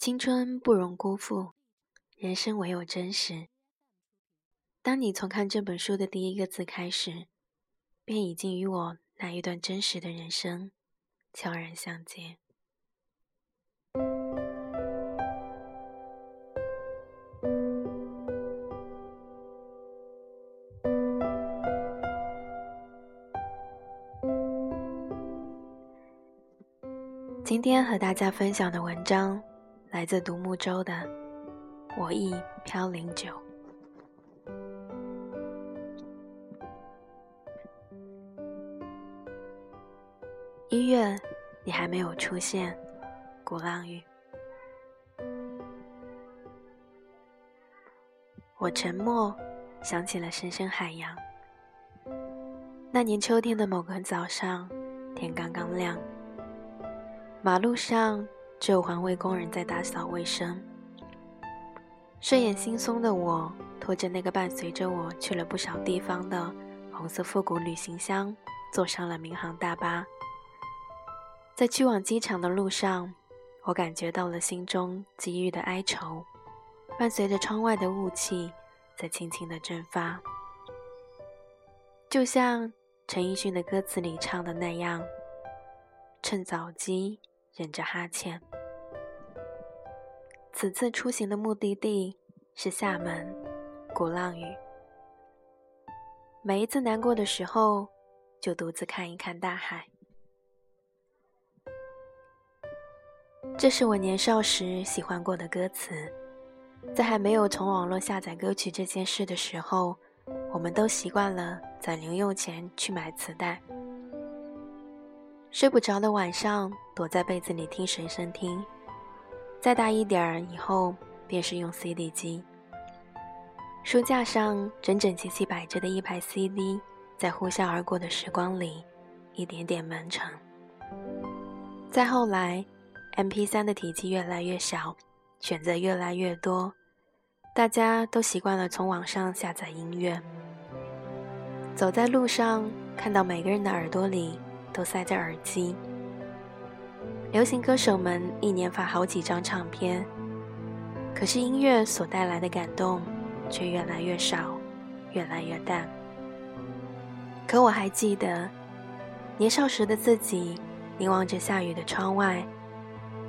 青春不容辜负，人生唯有真实。当你从看这本书的第一个字开始，便已经与我那一段真实的人生悄然相接。今天和大家分享的文章来自独木舟的《我亦飘零酒》。一月，你还没有出现，鼓浪屿。我沉默，想起了深深海洋。那年秋天的某个早上，天刚刚亮。马路上只有环卫工人在打扫卫生。睡眼惺忪的我，拖着那个伴随着我去了不少地方的红色复古旅行箱，坐上了民航大巴。在去往机场的路上，我感觉到了心中积郁的哀愁，伴随着窗外的雾气在轻轻的蒸发，就像陈奕迅的歌词里唱的那样：“趁早机。”忍着哈欠。此次出行的目的地是厦门鼓浪屿。每一次难过的时候，就独自看一看大海。这是我年少时喜欢过的歌词，在还没有从网络下载歌曲这件事的时候，我们都习惯了攒零用钱去买磁带。睡不着的晚上，躲在被子里听随身听；再大一点儿以后，便是用 CD 机。书架上整整齐齐摆着的一排 CD，在呼啸而过的时光里，一点点完成。再后来，MP3 的体积越来越小，选择越来越多，大家都习惯了从网上下载音乐。走在路上，看到每个人的耳朵里。都塞着耳机。流行歌手们一年发好几张唱片，可是音乐所带来的感动却越来越少，越来越淡。可我还记得，年少时的自己，凝望着下雨的窗外，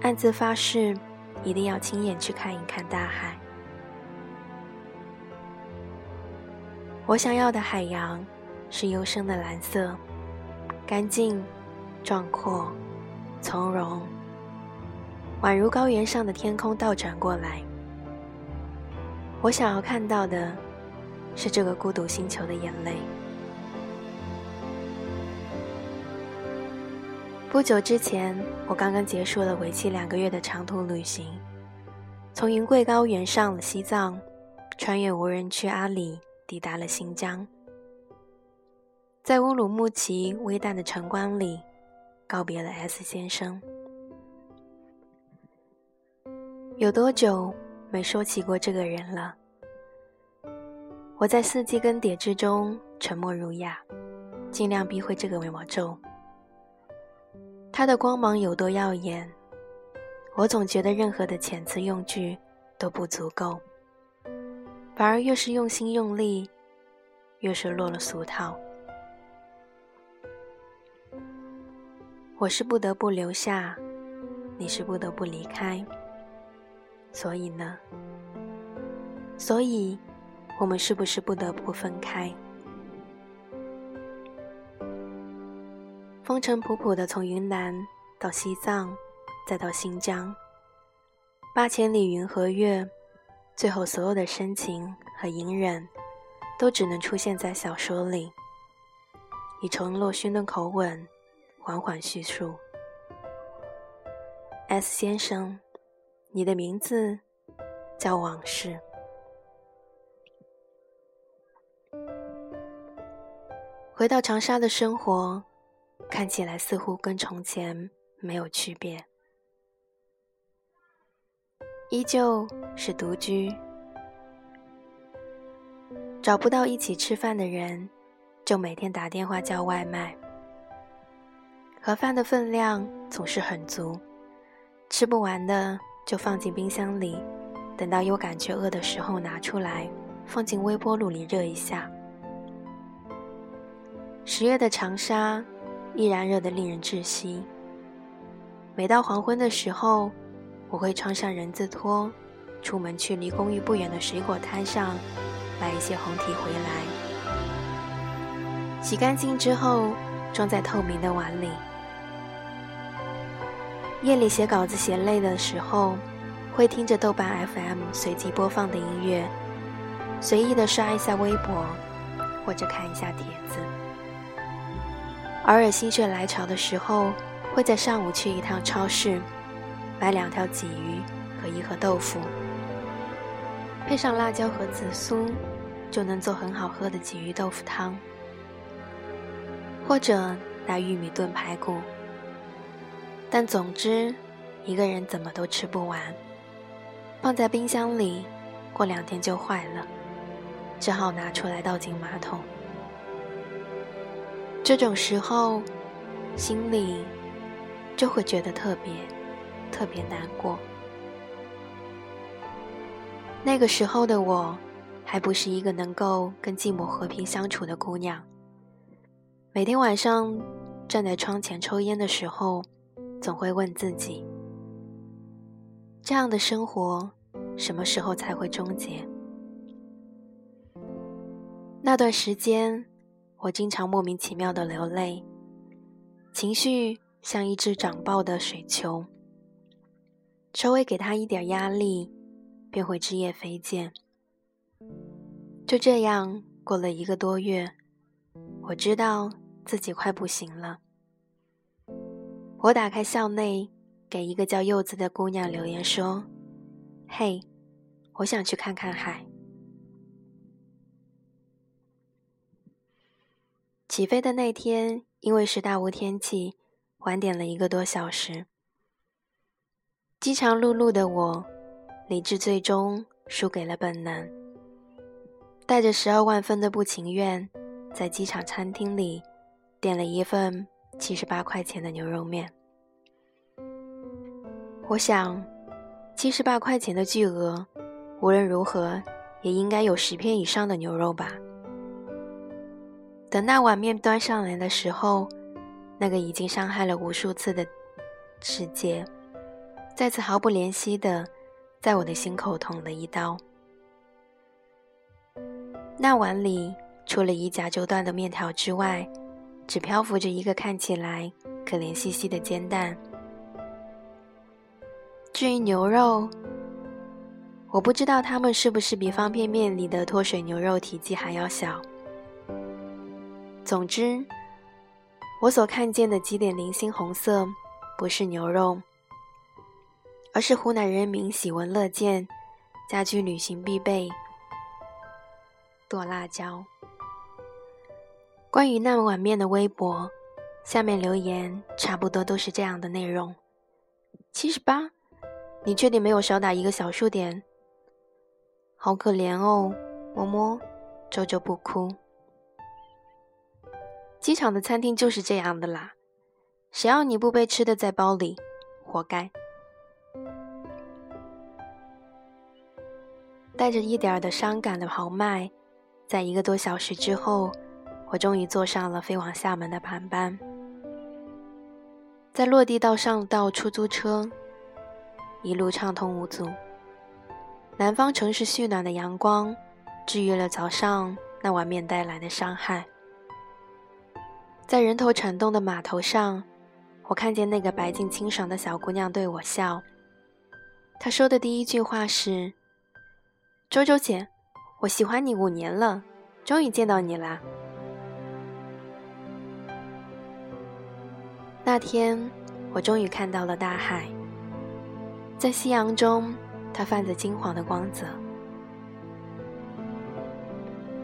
暗自发誓，一定要亲眼去看一看大海。我想要的海洋，是幽深的蓝色。干净、壮阔、从容，宛如高原上的天空倒转过来。我想要看到的，是这个孤独星球的眼泪。不久之前，我刚刚结束了为期两个月的长途旅行，从云贵高原上了西藏，穿越无人区阿里，抵达了新疆。在乌鲁木齐微淡的晨光里，告别了 S 先生。有多久没说起过这个人了？我在四季更迭之中沉默儒雅，尽量避讳这个魔咒。他的光芒有多耀眼，我总觉得任何的遣词用句都不足够，反而越是用心用力，越是落了俗套。我是不得不留下，你是不得不离开。所以呢？所以，我们是不是不得不分开？风尘仆仆的从云南到西藏，再到新疆，八千里云和月，最后所有的深情和隐忍，都只能出现在小说里，以陈洛勋的口吻。缓缓叙述，S 先生，你的名字叫往事。回到长沙的生活，看起来似乎跟从前没有区别，依旧是独居，找不到一起吃饭的人，就每天打电话叫外卖。盒饭的分量总是很足，吃不完的就放进冰箱里，等到有感觉饿的时候拿出来，放进微波炉里热一下。十月的长沙依然热得令人窒息。每到黄昏的时候，我会穿上人字拖，出门去离公寓不远的水果摊上买一些红提回来，洗干净之后装在透明的碗里。夜里写稿子写累的时候，会听着豆瓣 FM 随机播放的音乐，随意的刷一下微博，或者看一下帖子。偶尔心血来潮的时候，会在上午去一趟超市，买两条鲫鱼和一盒豆腐，配上辣椒和紫苏，就能做很好喝的鲫鱼豆腐汤。或者拿玉米炖排骨。但总之，一个人怎么都吃不完，放在冰箱里，过两天就坏了，只好拿出来倒进马桶。这种时候，心里就会觉得特别特别难过。那个时候的我，还不是一个能够跟寂寞和平相处的姑娘。每天晚上站在窗前抽烟的时候，总会问自己：这样的生活什么时候才会终结？那段时间。我经常莫名其妙的流泪，情绪像一只长爆的水球，稍微给他一点压力，便会枝叶飞溅。就这样过了一个多月，我知道自己快不行了。我打开校内，给一个叫柚子的姑娘留言说：“嘿，我想去看看海。”起飞的那天，因为是大雾天气，晚点了一个多小时。饥肠辘辘的我，理智最终输给了本能，带着十二万分的不情愿，在机场餐厅里点了一份七十八块钱的牛肉面。我想，七十八块钱的巨额，无论如何也应该有十片以上的牛肉吧。等那碗面端上来的时候，那个已经伤害了无数次的世界，再次毫不怜惜的在我的心口捅了一刀。那碗里除了以甲就断的面条之外，只漂浮着一个看起来可怜兮兮的煎蛋。至于牛肉，我不知道它们是不是比方便面里的脱水牛肉体积还要小。总之，我所看见的几点零星红色，不是牛肉，而是湖南人民喜闻乐见、家居旅行必备剁辣椒。关于那碗面的微博，下面留言差不多都是这样的内容：七十八，你确定没有少打一个小数点？好可怜哦，么么，周周不哭。机场的餐厅就是这样的啦，谁要你不被吃的在包里，活该。带着一点的伤感的豪迈，在一个多小时之后，我终于坐上了飞往厦门的航班。在落地到上到出租车，一路畅通无阻。南方城市煦暖的阳光，治愈了早上那碗面带来的伤害。在人头攒动的码头上，我看见那个白净清爽的小姑娘对我笑。她说的第一句话是：“周周姐，我喜欢你五年了，终于见到你啦。”那天，我终于看到了大海，在夕阳中，它泛着金黄的光泽。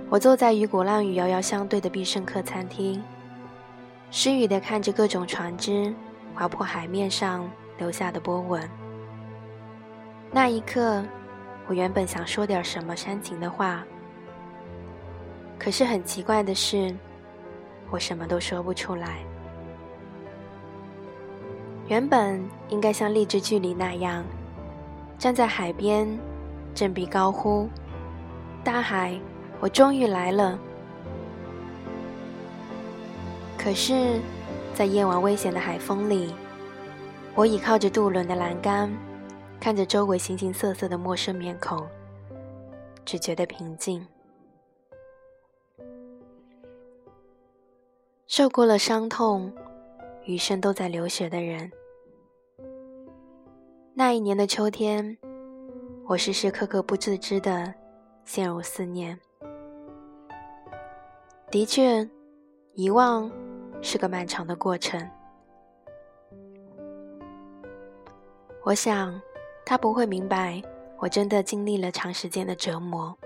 我坐在与鼓浪屿遥遥相对的必胜客餐厅。失语地看着各种船只划破海面上留下的波纹。那一刻，我原本想说点什么煽情的话，可是很奇怪的是，我什么都说不出来。原本应该像励志剧里那样，站在海边，振臂高呼：“大海，我终于来了！”可是，在夜晚危险的海风里，我倚靠着渡轮的栏杆，看着周围形形色色的陌生面孔，只觉得平静。受过了伤痛，余生都在流血的人。那一年的秋天，我时时刻刻不自知的陷入思念。的确，遗忘是个漫长的过程。我想，他不会明白我真的经历了长时间的折磨。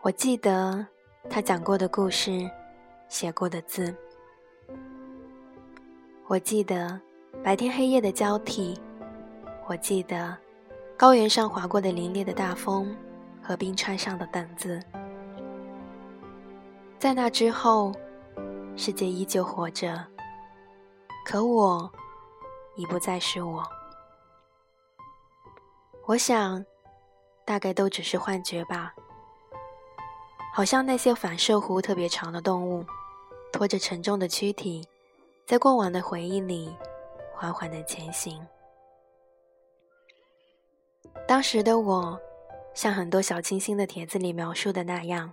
我记得他讲过的故事，写过的字。我记得。白天黑夜的交替，我记得高原上划过的凛冽的大风和冰川上的等字。在那之后，世界依旧活着，可我已不再是我。我想，大概都只是幻觉吧。好像那些反射弧特别长的动物，拖着沉重的躯体，在过往的回忆里。缓缓的前行。当时的我，像很多小清新的帖子里描述的那样，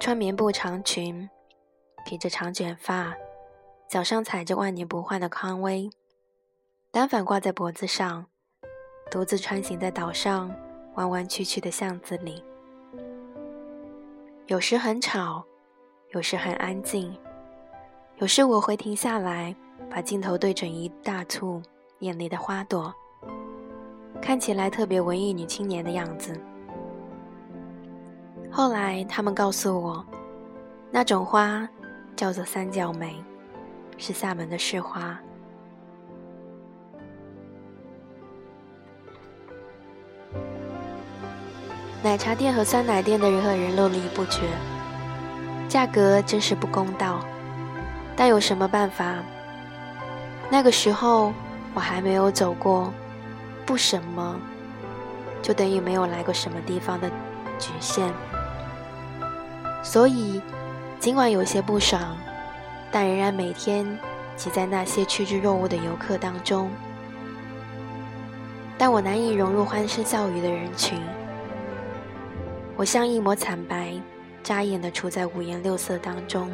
穿棉布长裙，披着长卷发，脚上踩着万年不换的康威，单反挂在脖子上，独自穿行在岛上弯弯曲曲的巷子里。有时很吵，有时很安静，有时我会停下来。把镜头对准一大簇艳丽的花朵，看起来特别文艺女青年的样子。后来他们告诉我，那种花叫做三角梅，是厦门的市花。奶茶店和酸奶店的人和人络绎不绝，价格真是不公道，但有什么办法？那个时候我还没有走过不什么，就等于没有来过什么地方的局限，所以尽管有些不爽，但仍然每天挤在那些趋之若鹜的游客当中。但我难以融入欢声笑语的人群，我像一抹惨白，扎眼的处在五颜六色当中。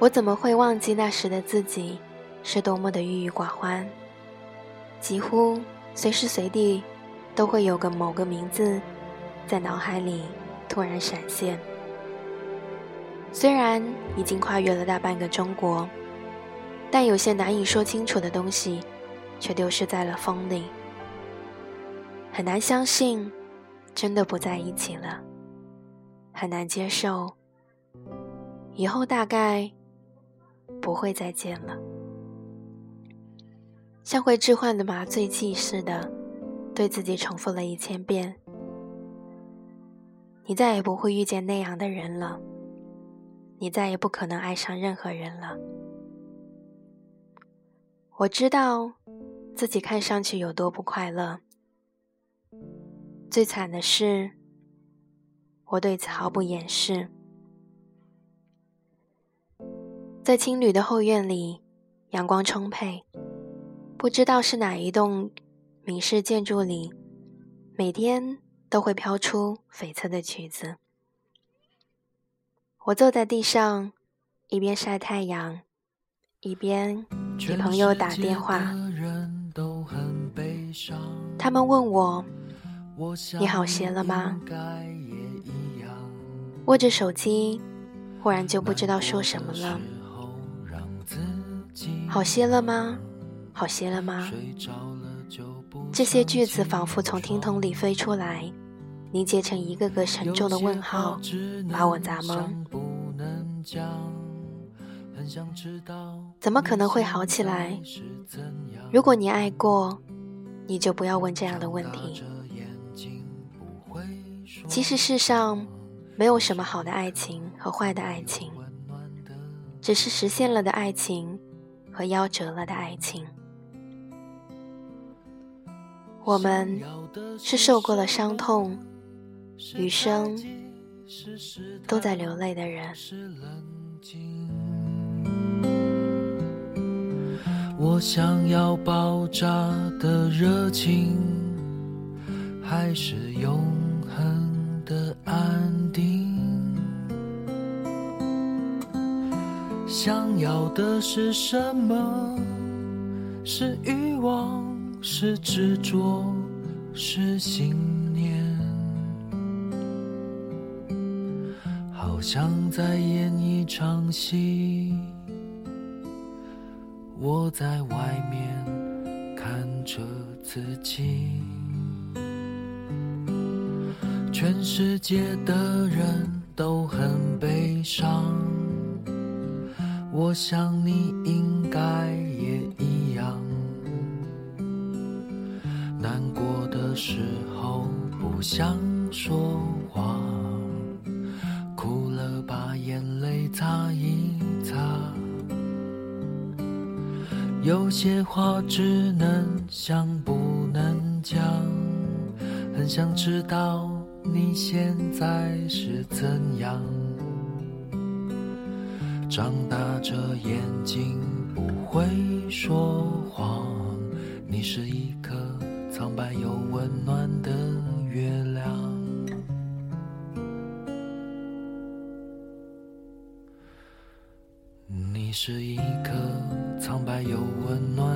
我怎么会忘记那时的自己是多么的郁郁寡欢？几乎随时随地都会有个某个名字在脑海里突然闪现。虽然已经跨越了大半个中国，但有些难以说清楚的东西却丢失在了风里。很难相信，真的不在一起了。很难接受，以后大概。不会再见了，像会置换的麻醉剂似的，对自己重复了一千遍：“你再也不会遇见那样的人了，你再也不可能爱上任何人了。”我知道自己看上去有多不快乐，最惨的是，我对此毫不掩饰。在青旅的后院里，阳光充沛。不知道是哪一栋名式建筑里，每天都会飘出悱恻的曲子。我坐在地上，一边晒太阳，一边给朋友打电话。他们问我：“你好些了吗？”握着手机，忽然就不知道说什么了。好些了吗？好些了吗？这些句子仿佛从听筒里飞出来，凝结成一个个沉重的问号，把我砸懵。怎么可能会好起来？如果你爱过，你就不要问这样的问题。其实世上没有什么好的爱情和坏的爱情，只是实现了的爱情。和夭折了的爱情。我们是受过了伤痛余生都在流泪的人我想要爆炸的热情还是永想要的是什么？是欲望，是执着，是信念。好像在演一场戏。我在外面看着自己，全世界的人都很悲伤，我想你应该也一样。难过的时候不想说话，哭了把眼泪擦一擦。有些话只能想不能讲，很想知道你现在是怎样。长大着眼睛不会说谎，你是一颗苍白又温暖的月亮。你是一颗苍白又温暖。